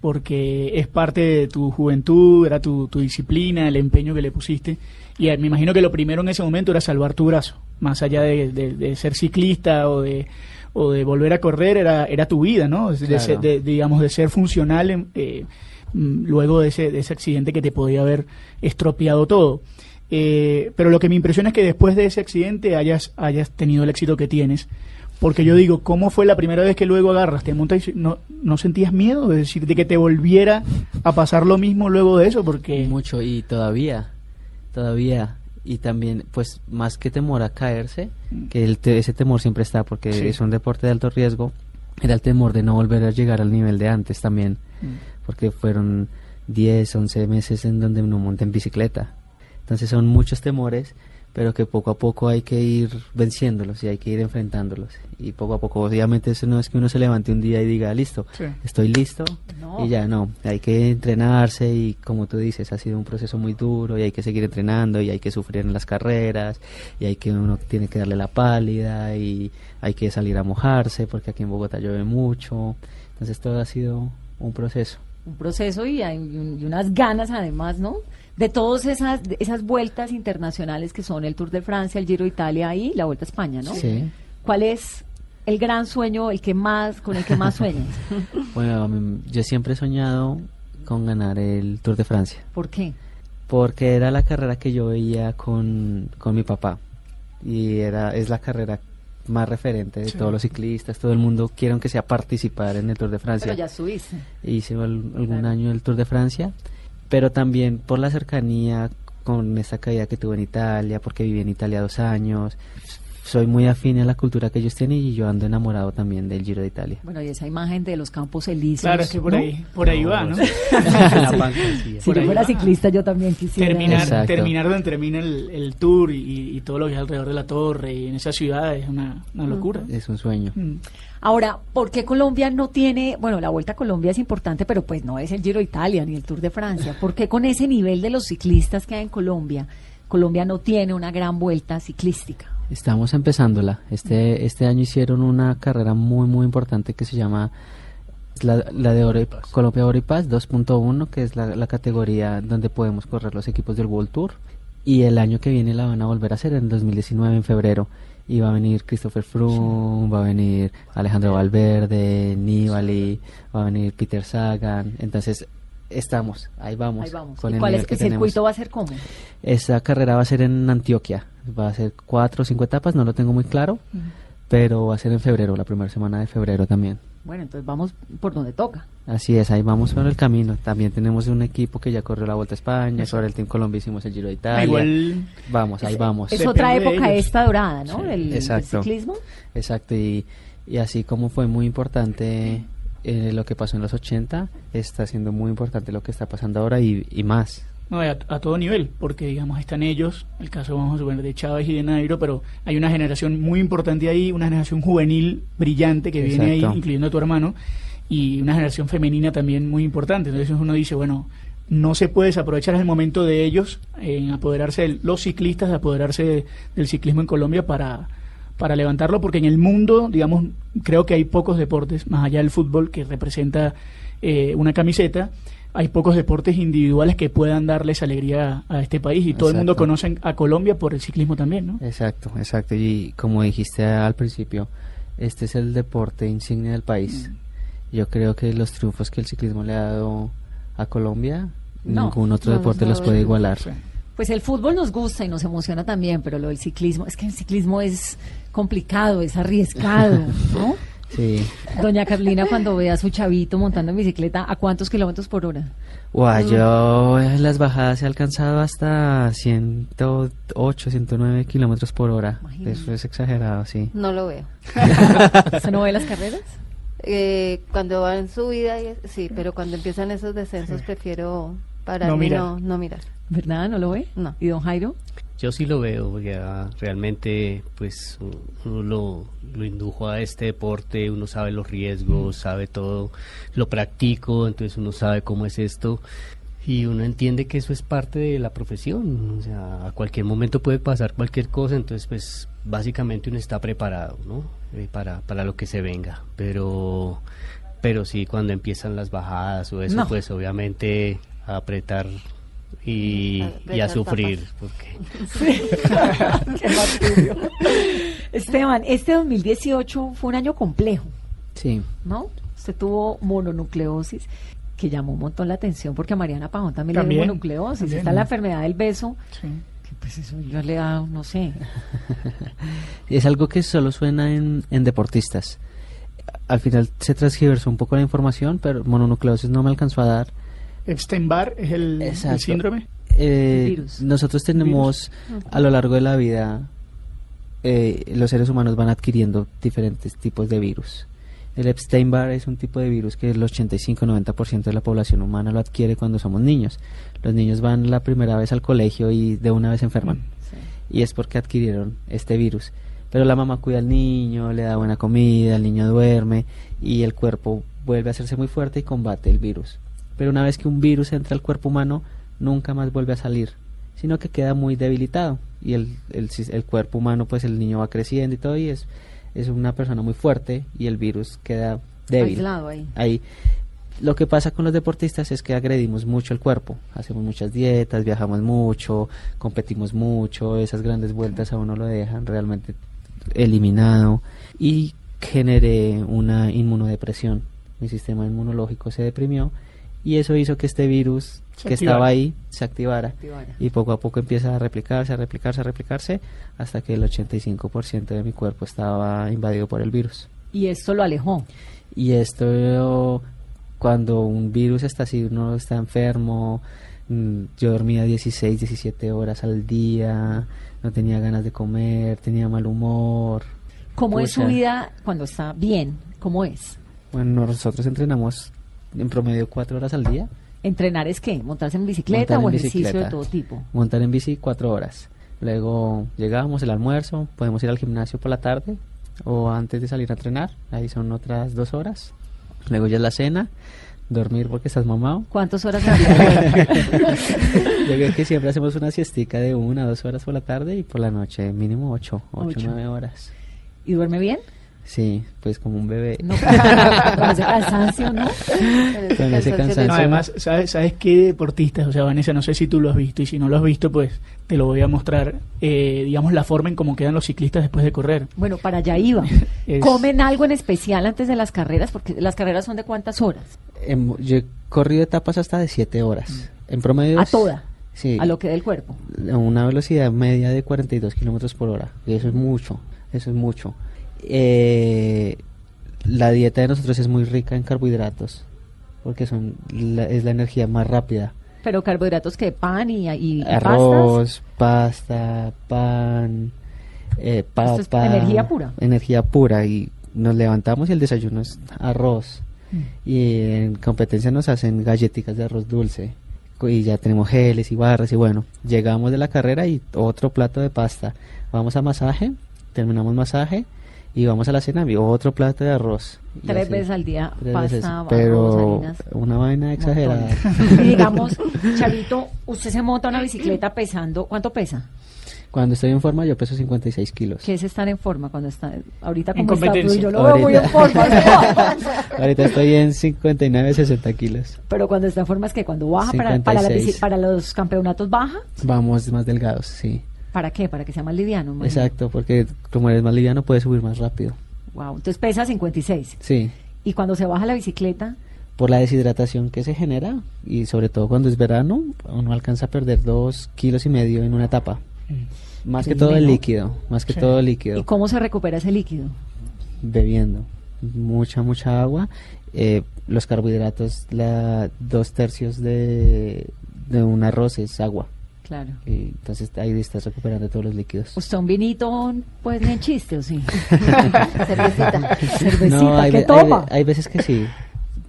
porque es parte de tu juventud, era tu, tu disciplina, el empeño que le pusiste. Y me imagino que lo primero en ese momento era salvar tu brazo, más allá de, de- de ser ciclista o de, o de volver a correr, era, era tu vida, ¿no? De, Claro. ser- de- digamos, de ser funcional en- eh, mm, luego de ese, de ese accidente que te podía haber estropeado todo. Eh, pero lo que me impresiona es que después de ese accidente hayas, hayas tenido el éxito que tienes. Porque yo digo, ¿cómo fue la primera vez que luego agarras, te montas y no, no sentías miedo? Es decir, de que te volviera a pasar lo mismo luego de eso, porque... Mucho y todavía, todavía. Y también, pues, más que temor a caerse, que el te- ese temor siempre está porque Sí. es un deporte de alto riesgo, era el temor de no volver a llegar al nivel de antes también, Mm. porque fueron 10, 11 meses en donde no monté en bicicleta. Entonces son muchos temores, pero que poco a poco hay que ir venciéndolos y hay que ir enfrentándolos. Y poco a poco, obviamente, eso no es que uno se levante un día y diga, listo, Sí. estoy listo No. y ya no, hay que entrenarse y como tú dices, ha sido un proceso muy duro y hay que seguir entrenando y hay que sufrir en las carreras y hay que uno tiene que darle la pálida y hay que salir a mojarse porque aquí en Bogotá llueve mucho. Entonces todo ha sido un proceso. un proceso y, hay y unas ganas además, ¿no? De todas esas, esas vueltas internacionales que son el Tour de Francia, el Giro de Italia y la Vuelta a España, ¿no? Sí. ¿Cuál es el gran sueño, el que más, con el que más sueñas? Bueno, yo siempre he soñado con ganar el Tour de Francia. ¿Por qué? porque era la carrera que yo veía con, con mi papá y era es la carrera más referente de Sí. todos los ciclistas, todo el mundo quiere aunque sea participar en el Tour de Francia. Pero ya subiste. Hice al- algún Claro. año el Tour de Francia, pero también por la cercanía con esta caída que tuve en Italia, porque viví en Italia dos años. Soy muy afín a la cultura que ellos tienen y yo ando enamorado también del Giro de Italia. Bueno, y esa imagen de los campos elíseos. Claro, es que por ¿no? ahí, por ahí va, ¿no? La fantasía. Si por yo fuera va. ciclista, yo también quisiera. terminar, Exacto. terminar donde termina el, el tour y, y todo lo que hay alrededor de la torre y en esa ciudad es una, una locura. Es un sueño. Mm. Ahora, ¿por qué Colombia no tiene, bueno, la Vuelta a Colombia es importante, pero pues no es el Giro de Italia ni el Tour de Francia? ¿Por qué con ese nivel de los ciclistas que hay en Colombia, Colombia no tiene una gran vuelta ciclística? Estamos empezándola. Este, este año hicieron una carrera muy, muy importante que se llama la, la de Oro y- Colombia Oro y Paz 2.1, que es la, la categoría donde podemos correr los equipos del World Tour. Y el año que viene la van a volver a hacer en 2019, en febrero. Y va a venir Christopher Froome, va a venir Alejandro Valverde, Nibali, va a venir Peter Sagan. Entonces, estamos, ahí vamos. Ahí vamos. con ¿Y el cuál es el circuito tenemos. va a ser cómo? Esa carrera va a ser en Antioquia. Va a ser cuatro o cinco etapas, no lo tengo muy claro. Pero va a ser en febrero, la primera semana de febrero también. Bueno, entonces vamos por donde toca. Así es, ahí vamos por el camino. También tenemos un equipo que ya corrió la Vuelta a España. Sobre el Team Colombia hicimos el Giro de Italia. Igual Vamos, ahí vamos. Es otra época esta dorada, ¿no? Sí, exacto. ciclismo. Exacto, y, y así como fue muy importante eh, lo que pasó en los 80 está siendo muy importante lo que está pasando ahora y, y más. No, a, a todo nivel, porque digamos están ellos, el caso vamos a suponer de Chávez y de Nairo, pero hay una generación muy importante ahí, una generación juvenil brillante que viene ahí, incluyendo a tu hermano, y una generación femenina también muy importante. Entonces uno dice, bueno, no se puede desaprovechar el momento de ellos en apoderarse de los ciclistas, de apoderarse de- del ciclismo en Colombia para, para levantarlo, porque en el mundo, digamos, creo que hay pocos deportes, más allá del fútbol, que representa eh, una camiseta, hay pocos deportes individuales que puedan darles alegría a, a este país y todo el mundo conoce a Colombia por el ciclismo también, ¿no? Exacto, exacto. Y como dijiste al principio, este es el deporte insignia del país. Yo creo que los triunfos que el ciclismo le ha dado a Colombia, No, ningún otro no, deporte no, los puede igualar. Sí. Pues el fútbol nos gusta y nos emociona también, pero lo del ciclismo, es que el ciclismo es complicado, es arriesgado, ¿no? Sí. Doña Carlina, cuando ve a su chavito montando en bicicleta, ¿a cuántos kilómetros por hora? Guau, yo en las bajadas he alcanzado hasta 108, 109 kilómetros por hora. Imagínate. Eso es exagerado, sí. No lo veo. ¿Usted no ve las carreras? Eh, cuando va en subida, y- sí, pero cuando empiezan esos descensos prefiero parar No y mirar. no, no mirar. ¿Verdad? ¿No lo ve? No. ¿Y don Jairo? Yo sí lo veo, porque ah, realmente pues uno lo, lo indujo a este deporte, uno sabe los riesgos, sabe todo, lo practico, entonces uno sabe cómo es esto y uno entiende que eso es parte de la profesión, o sea, a cualquier momento puede pasar cualquier cosa, entonces pues básicamente uno está preparado, ¿no? Eh, para, para lo que se venga, pero, pero sí, cuando empiezan las bajadas o eso, No. pues obviamente a apretar y, y a sufrir, porque... Qué martirio. Esteban, este 2018 fue un año complejo, Sí. ¿no? Usted tuvo mononucleosis que llamó un montón la atención porque a Mariana Pajón también, le dio mononucleosis. también. Está la enfermedad del beso, Sí. que pues eso yo le da, no sé. Es algo que solo suena en, en deportistas. Al final se transgiversó un poco la información, pero mononucleosis no me alcanzó a dar. Epstein-Barr es el, el Exacto. síndrome. Eh, Virus. Nosotros tenemos a lo largo de la vida, eh, los seres humanos van adquiriendo diferentes tipos de virus. El Epstein-Barr es un tipo de virus que el 85-90% de la población humana lo adquiere cuando somos niños. Los niños van la primera vez al colegio y de una vez se enferman. Y es porque adquirieron este virus. Pero la mamá cuida al niño, le da buena comida, el niño duerme y el cuerpo vuelve a hacerse muy fuerte y combate el virus. Pero una vez que un virus entra al cuerpo humano, nunca más vuelve a salir, sino que queda muy debilitado. Y el, el, cuerpo humano, pues el niño va creciendo y todo, y es, es una persona muy fuerte y el virus queda débil. Aislado ahí. Ahí. Lo que pasa con los deportistas es que agredimos mucho el cuerpo, hacemos muchas dietas, viajamos mucho, competimos mucho, esas grandes vueltas a uno lo dejan realmente eliminado y generé una inmunodepresión. Mi sistema inmunológico se deprimió y eso hizo que este virus Se que activara. estaba ahí se activara Activara. y poco a poco empieza a replicarse, a replicarse, a replicarse hasta que el 85% de mi cuerpo estaba invadido por el virus. Y esto lo alejó. Y esto, cuando un virus está así, uno está enfermo, mm, yo dormía 16, 17 horas al día, no tenía ganas de comer, tenía mal humor. ¿Cómo es su vida cuando está bien? ¿Cómo es? Bueno, nosotros entrenamos en promedio cuatro horas al día, ¿Entrenar es qué? ¿Montarse en bicicleta Montar en o ejercicio de todo tipo? montar en bici cuatro horas. Luego llegamos el almuerzo, podemos ir al gimnasio por la tarde o antes de salir a entrenar, ahí son otras dos horas. Luego ya es la cena, dormir porque estás mamado. ¿Cuántas horas al día? Yo creo que siempre hacemos una siestica de una, dos horas por la tarde y por la noche mínimo ocho, ocho, Ocho. nueve horas. ¿Y duerme bien? Sí, pues como un bebé. No, con ese cansancio, ¿no? Con ese cansancio No, además, ¿sabes, ¿sabes qué deportistas? O sea, Vanessa, no sé si tú lo has visto y si no lo has visto, pues te lo voy a mostrar, eh, digamos, la forma en cómo quedan los ciclistas después de correr. Bueno, para allá iba. Es- ¿Comen algo en especial antes de las carreras? Porque las carreras son de cuántas horas? Em, yo he corrido etapas hasta de siete horas. En promedio. A es- toda. Sí. A lo que dé el cuerpo. a una velocidad media de 42 kilómetros por hora. Y eso es mucho, eso es mucho. Eh, la dieta de nosotros es muy rica en carbohidratos, porque son la- es la energía más rápida. Pero carbohidratos que pan y, y- pastas. Arroz, pasta, pan, eh, es energía pura. Energía pura. Y nos levantamos y el desayuno es arroz. y en competencia nos hacen galletitas de arroz dulce y ya tenemos geles y barras y bueno, llegamos de la carrera y otro plato de pasta. Vamos a masaje, terminamos masaje y vamos a la cena y otro plato de arroz. Tres así, veces al día, arroz, pero harinas. una vaina exagerada. Digamos, Chavito, usted se monta una bicicleta pesando, ¿cuánto pesa? Cuando estoy en forma yo peso 56 kilos. ¿Qué es estar en forma cuando está ahorita como está? Pues yo lo veo muy en Ahorita. forma. Ahorita estoy en 59, 60 kilos. Pero cuando está en forma es que cuando baja para, para, la bici- 56. para los campeonatos baja, Vamos más delgados, sí. ¿Para qué? Para que sea más liviano. imagino. Exacto, porque como eres más liviano puedes subir más rápido. Wow, entonces pesa 56. Sí, Y cuando se baja la bicicleta, por la deshidratación que se genera y sobre todo cuando es verano, uno alcanza a perder dos kilos y medio en una etapa. Más que todo el líquido, más que Sí. todo el ¿y líquido, cómo se recupera ese líquido? bebiendo mucha, mucha agua. Eh, los carbohidratos, la, dos tercios de, de un arroz es agua. Claro. Y entonces ahí estás recuperando todos los líquidos. ¿Usted un vinito, pues ni en chiste o sí? Cervecita. Cervecita, No, hay, ¿qué ve- toma? hay- hay veces que sí.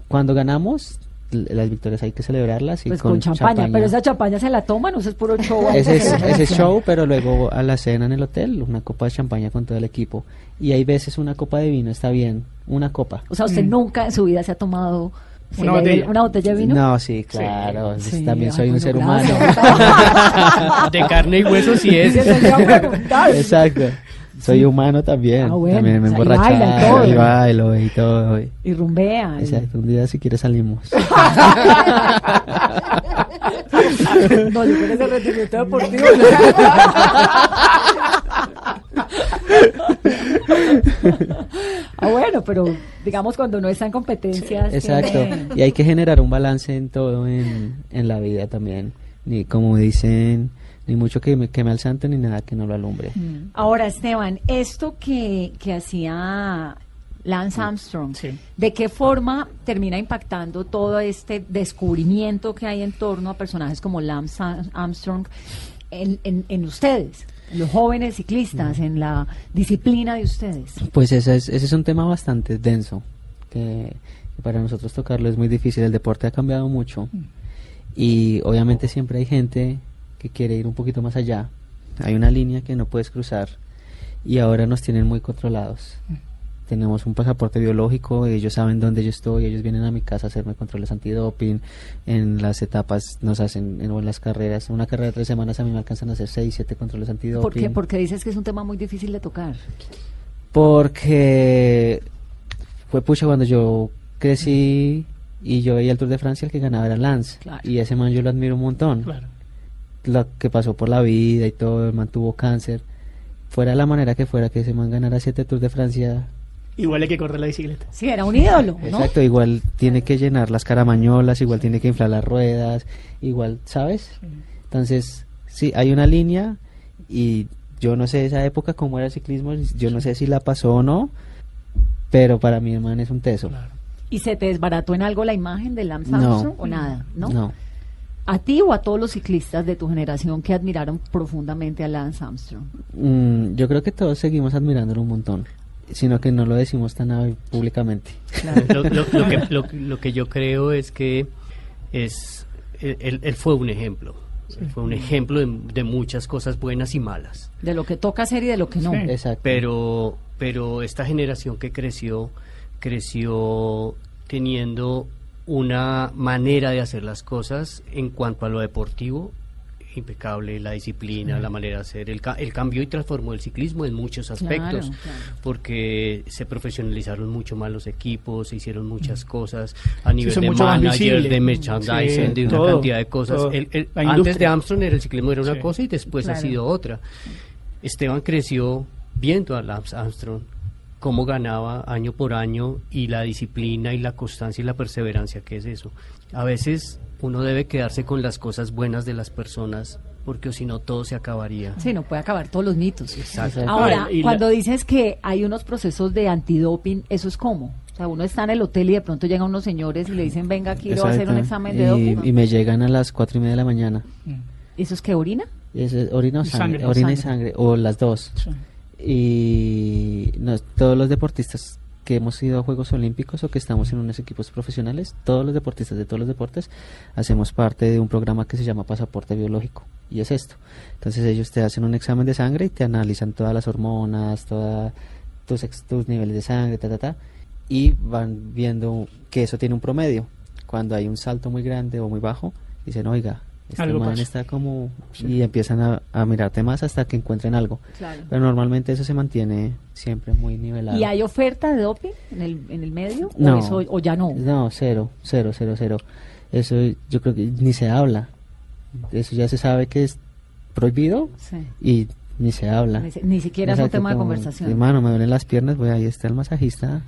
Cuando ganamos, las victorias hay que celebrarlas y pues con, champaña, pero esa champaña se la toman, no eso es puro show. Ese es, ese es show, pero luego a la cena en el hotel, una copa de champaña con todo el equipo. Y hay veces una copa de vino está bien, una copa. O sea, usted Mm. nunca en su vida se ha tomado Una botella. una botella de vino. No, sí, claro. Sí, también ay, soy un ser gracias. humano. De carne y hueso sí Sí, es. Exacto. Soy humano también. Ah, bueno, también me o sea, y emborracho y todo. y bailo y todo. y- Y rumbea. Exacto. Un día si quieres salimos. No, yo creo que ese rendimiento deportivo. ah, bueno, pero digamos cuando no está en competencias. Exacto. tiene- Y hay que generar un balance en todo en, en la vida también. Ni como dicen, ni mucho que me queme al santo ni nada que no lo alumbre. Ahora, Esteban, esto que, que hacía Lance Armstrong, Sí. ¿de qué forma termina impactando todo este descubrimiento que hay en torno a personajes como Lance Ar- Armstrong en, en, en ustedes, los jóvenes ciclistas, en la disciplina de ustedes? Pues ese es, ese es un tema bastante denso, que, que para nosotros tocarlo es muy difícil. El deporte ha cambiado mucho y obviamente siempre hay gente que quiere ir un poquito más allá. Hay una línea que no puedes cruzar y ahora nos tienen muy controlados. Tenemos un pasaporte biológico, ellos saben dónde yo estoy, ellos vienen a mi casa a hacerme controles antidoping, en las etapas nos hacen, en, o en las carreras, una carrera de tres semanas a mí me alcanzan a hacer seis, siete controles antidoping. ¿Por qué? Porque dices que es un tema muy difícil de tocar. Porque fue pucha cuando yo crecí y yo veía el Tour de Francia, el que ganaba era Lance. Claro. Y ese man yo lo admiro un montón. Claro. Lo que pasó por la vida y todo, el man tuvo cáncer. Fuera la manera que fuera que ese man ganara siete Tours de Francia. Igual hay que correr la bicicleta. Sí, era un ídolo, ¿no? Exacto, igual tiene que llenar las caramañolas, igual tiene que inflar las ruedas, igual, ¿sabes? Entonces, sí, hay una línea y yo no sé esa época cómo era el ciclismo, yo no sé si la pasó o no, pero para mí el man es un teso. Claro. ¿Y se te desbarató en algo la imagen de Lance No. Armstrong o nada? ¿no? No. ¿A ti o a todos los ciclistas de tu generación que admiraron profundamente a Lance Armstrong? Mm, yo creo que todos seguimos admirándolo un montón, sino que no lo decimos tan públicamente. Lo, lo- lo que, lo- lo que yo creo es que es él, él fue un ejemplo. Fue un ejemplo de, de muchas cosas buenas y malas. De lo que toca hacer y de lo que no. Sí. Exacto. Pero, pero esta generación que creció, creció teniendo una manera de hacer las cosas en cuanto a lo deportivo impecable, la disciplina, la manera de hacer, el, el cambio y transformó el ciclismo en muchos aspectos, Claro, claro. porque se profesionalizaron mucho más los equipos, se hicieron muchas cosas a nivel de manager, de merchandising, Sí, de una todo, cantidad de cosas. El- el- antes de Armstrong el ciclismo era una Sí. cosa y después ha sido otra. Esteban creció viendo a Lance Armstrong cómo ganaba año por año y la disciplina y la constancia y la perseverancia que es eso. A veces uno debe quedarse con las cosas buenas de las personas porque si no todo se acabaría. Sí, no puede acabar todos los mitos. Exacto. Ahora, Y la- cuando dices que hay unos procesos de antidoping, ¿eso es cómo? O sea, uno está en el hotel y de pronto llegan unos señores y le dicen, venga, quiero hacer un examen de y, doping. y me llegan a las cuatro y media de la mañana. ¿Eso es que orina? Es, orina o Y sangre, sangre. orina y Sangre. sangre, o las dos. Sí. Y todos los deportistas que hemos ido a Juegos Olímpicos o que estamos en unos equipos profesionales, todos los deportistas de todos los deportes, hacemos parte de un programa que se llama Pasaporte Biológico. Y es esto. Entonces ellos te hacen un examen de sangre y te analizan todas las hormonas, toda, tus, tus niveles de sangre, ta, ta, ta, y van viendo que eso tiene un promedio. Cuando hay un salto muy grande o muy bajo, dicen, oiga, este Algo man está como... Y empiezan a, a mirarte más hasta que encuentren algo. Claro. Pero normalmente eso se mantiene siempre muy nivelado. ¿Y hay oferta de doping en el, en el medio? No. ¿O, eso, o ya no? No, cero, cero, cero, cero. Eso yo creo que ni se habla. Eso ya se sabe que es prohibido Sí. y ni se habla. Ni, ni siquiera es un tema de conversación. Hermano, me duelen las piernas, voy ahí está el masajista.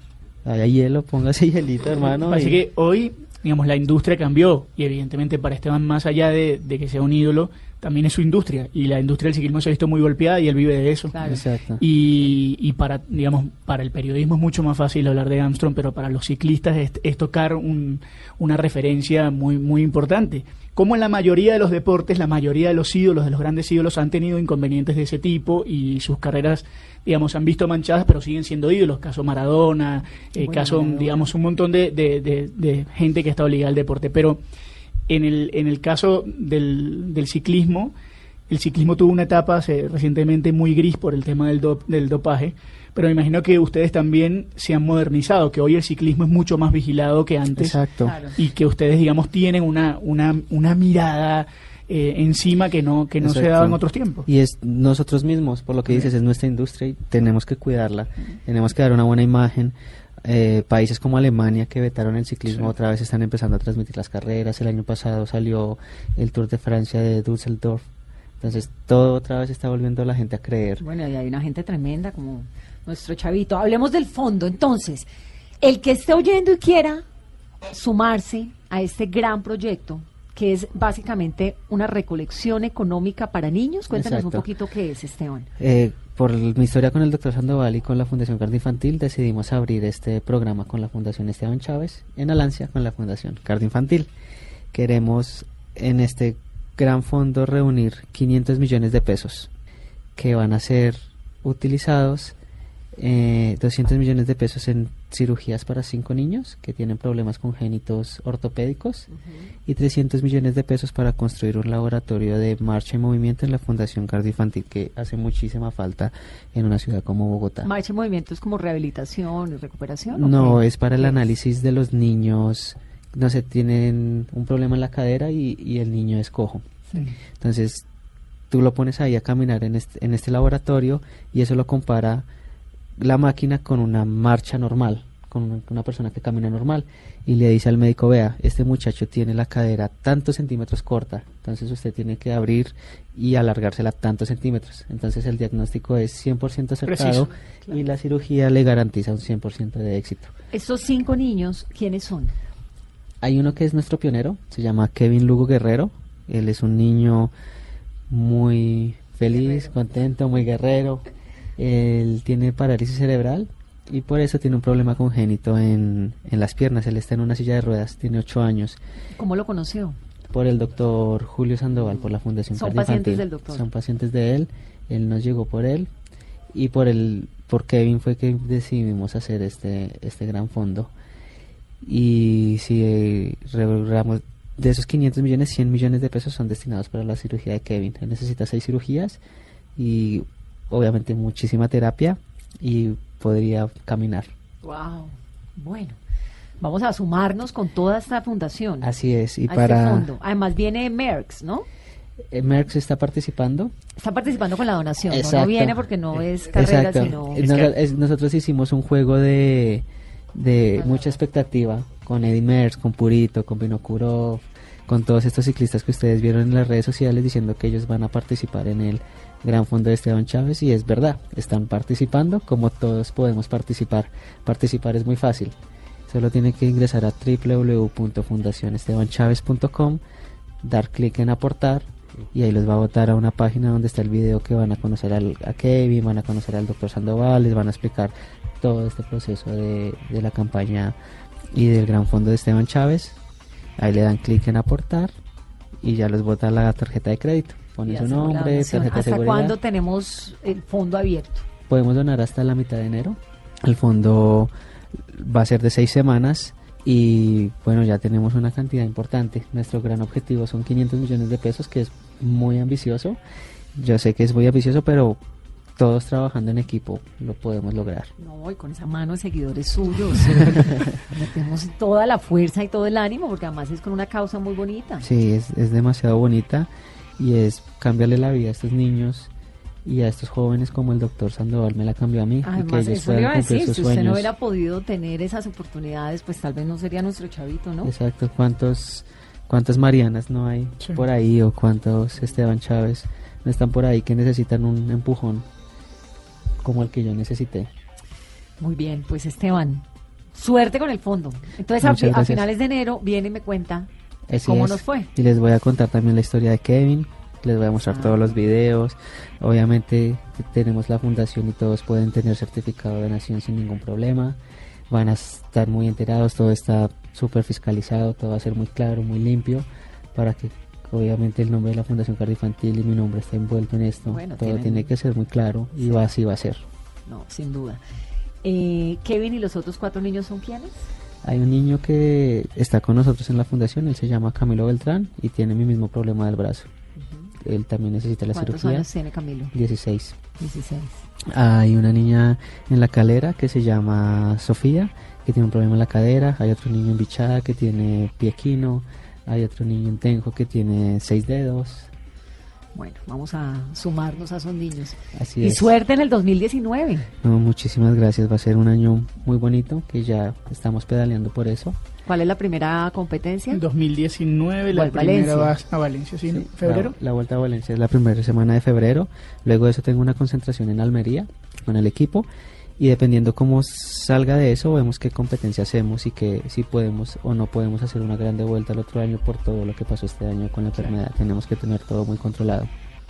Ahí hay hielo, póngase hielito, hermano. Así y- que hoy, digamos, la industria cambió y evidentemente para Esteban, más allá de, de que sea un ídolo, también es su industria y la industria del ciclismo se ha visto muy golpeada y él vive de eso. Claro. Exacto. Y, y para, digamos, para el periodismo es mucho más fácil hablar de Armstrong, pero para los ciclistas es, es tocar un- una referencia muy, muy importante. Como en la mayoría de los deportes, la mayoría de los ídolos, de los grandes ídolos, han tenido inconvenientes de ese tipo y sus carreras, digamos, han visto manchadas, pero siguen siendo ídolos. Caso Maradona, eh, Bueno, caso, Maradona. digamos, un montón de, de- de- de gente que ha estado ligada al deporte. Pero en el, en el caso del, del ciclismo, el ciclismo tuvo una etapa hace- recientemente muy gris por el tema del, dop- del dopaje, pero me imagino que ustedes también se han modernizado, que hoy el ciclismo es mucho más vigilado que antes Exacto. Y que ustedes, digamos, tienen una, una, una mirada eh, encima que no, que no se daba en otros tiempos. Y es nosotros mismos, por lo que dices, es nuestra industria y tenemos que cuidarla, tenemos que dar una buena imagen. Eh, países como Alemania que vetaron el ciclismo Sí. otra vez están empezando a transmitir las carreras. El año pasado salió el Tour de Francia de Düsseldorf. Entonces todo otra vez está volviendo a la gente a creer. Bueno, y hay una gente tremenda como nuestro chavito. Hablemos del fondo. Entonces, el que esté oyendo y quiera sumarse a este gran proyecto, que es básicamente una recolección económica para niños, cuéntanos un poquito qué es, Esteban. Eh, por mi historia con el doctor Sandoval y con la Fundación Cardio Infantil decidimos abrir este programa con la Fundación Esteban Chávez en Alancia con la Fundación Cardio Infantil. Queremos en este gran fondo reunir 500 millones de pesos que van a ser utilizados eh, 200 millones de pesos en cirugías para cinco niños que tienen problemas congénitos ortopédicos y 300 millones de pesos para construir un laboratorio de marcha y movimiento en la Fundación Cardio Infantil que hace muchísima falta en una ciudad como Bogotá. Marcha y movimiento es como rehabilitación y recuperación. ¿o No, qué? es para el ¿Qué análisis de los niños, no sé, tienen un problema en la cadera y, y el niño es cojo. Entonces, tú lo pones ahí a caminar en este, en este laboratorio y eso lo compara la máquina con una marcha normal, con una, persona que camina normal. Y le dice al médico, vea, este muchacho tiene la cadera tantos centímetros corta, entonces usted tiene que abrir y alargársela tantos centímetros. Entonces el diagnóstico es 100% acertado Preciso, y la cirugía le garantiza un 100% de éxito. Estos cinco niños, ¿quiénes son? Hay uno que es nuestro pionero, se llama Kevin Lugo Guerrero. Él es un niño muy feliz, contento, muy guerrero. Él tiene parálisis cerebral y por eso tiene un problema congénito en, en las piernas. Él está en una silla de ruedas, tiene ocho años. ¿Cómo lo conoció? Por el doctor Julio Sandoval, por la Fundación Son pacientes del doctor. Son pacientes de él. Él nos llegó por él y por el por Kevin fue que decidimos hacer este este gran fondo. Y si eh, revelamos de esos 500 millones, 100 millones de pesos son destinados para la cirugía de Kevin. Él necesita seis cirugías y obviamente muchísima terapia y podría caminar. Wow. Bueno, vamos a sumarnos con toda esta fundación. Así es. Y a este para fondo. Además viene Merckx, ¿no? eh, Merckx está participando. Está participando con la donación. ¿no? Viene porque no es carrera, Exacto. sino... Eh, nos- es- nosotros hicimos un juego de, de mucha expectativa con Eddie Merckx, con Purito, con Vinokurov, con todos estos ciclistas que ustedes vieron en las redes sociales diciendo que ellos van a participar en el Gran Fondo de Esteban Chávez y es verdad, están participando como todos podemos participar. Participar es muy fácil. Solo tiene que ingresar a www.fundacionestebanchavez.com, dar clic en aportar y ahí los va a botar a una página donde está el video que van a conocer a Kevin, van a conocer al doctor Sandoval, les van a explicar todo este proceso de, de la campaña y del gran fondo de Esteban Chávez. Ahí le dan clic en aportar y ya los bota la tarjeta de crédito. Su nombre, tarjeta de ¿Hasta cuándo tenemos el fondo abierto? Podemos donar hasta la mitad de enero. El fondo va a ser de seis semanas y bueno, ya tenemos una cantidad importante. Nuestro gran objetivo son 500 millones de pesos, que es muy ambicioso. Yo sé que es muy ambicioso, pero todos trabajando en equipo lo podemos lograr. No, y con esa mano de seguidores suyos. Metemos toda la fuerza y todo el ánimo, porque además es con una causa muy bonita. Sí, es, es demasiado bonita y es cambiarle la vida a estos niños y a estos jóvenes como el doctor Sandoval me la cambió a mí. y que Además, ellos eso le puedan iba a decir, si usted no hubiera podido tener esas oportunidades, pues tal vez no sería nuestro chavito, ¿no? Exacto, ¿cuántos, cuántas Marianas no hay Sí. por ahí o cuántos Esteban Chávez no están por ahí que necesitan un empujón como el que yo necesité? Muy bien, pues Esteban, suerte con el fondo. Entonces, a, finales de enero viene y me cuenta Así cómo es. nos fue. Y les voy a contar también la historia de Kevin, les voy a mostrar Ah. todos los videos. Obviamente tenemos la fundación y todos pueden tener certificado de nación sin ningún problema. Van a estar muy enterados, todo está súper fiscalizado, todo va a ser muy claro, muy limpio, para que obviamente el nombre de la Fundación Cardioinfantil y mi nombre está envuelto en esto. Bueno, todo tienen- tiene que ser muy claro y va así va a ser. No, sin duda. Eh, Kevin y los otros cuatro niños son quiénes? Hay un niño que está con nosotros en la fundación, él se llama Camilo Beltrán y tiene mi mismo problema del brazo. Él también necesita la ¿Cuántos cirugía. años tiene Camilo? 16. 16. Hay una niña en la calera que se llama Sofía, que tiene un problema en la cadera. Hay otro niño en bichada que tiene pie quino. Hay otro niño en tenjo que tiene seis dedos. Bueno, vamos a sumarnos a esos niños. Así y es. suerte en el 2019. No, muchísimas gracias. Va a ser un año muy bonito que ya estamos pedaleando por eso. ¿Cuál es la primera competencia? En 2019, la primera Valencia. vas a Valencia, ¿sí? ¿no? ¿Febrero? La, la vuelta a Valencia es la primera semana de febrero. Luego de eso tengo una concentración en Almería con el equipo. Y dependiendo cómo salga de eso, vemos qué competencia hacemos y que si podemos o no podemos hacer una grande vuelta el otro año por todo lo que pasó este año con la enfermedad. Tenemos que tener todo muy controlado.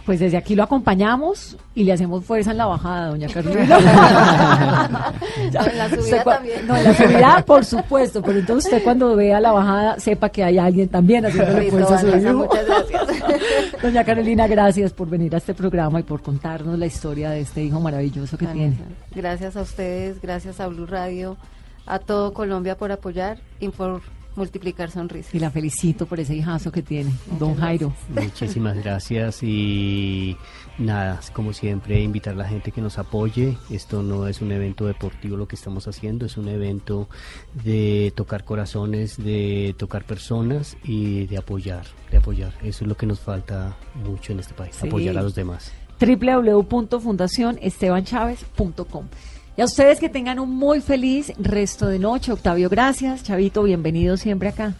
Pues desde aquí lo acompañamos y le hacemos fuerza en la bajada, doña Carolina. En la subida usted también. No, en la subida, por supuesto, pero entonces usted cuando vea la bajada, sepa que hay alguien también haciendo Listo, fuerza a su hijo. muchas gracias. Doña Carolina, gracias por venir a este programa y por contarnos la historia de este hijo maravilloso que tiene. Gracias a ustedes, gracias a Blue Radio, a todo Colombia por apoyar y por multiplicar sonrisas. Y la felicito por ese hijazo que tiene, don Jairo. Muchísimas gracias y nada, como siempre, invitar a la gente que nos apoye. Esto no es un evento deportivo lo que estamos haciendo, es un evento de tocar corazones, de tocar personas y de apoyar, de apoyar. Eso es lo que nos falta mucho en este país, Sí. apoyar a los demás. www.fundacionestebanchavez.com. Y a ustedes que tengan un muy feliz resto de noche. Octavio, gracias. Chavito, bienvenido siempre acá.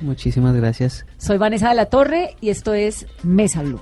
Muchísimas gracias. Soy Vanessa de la Torre y esto es Mesa Blue.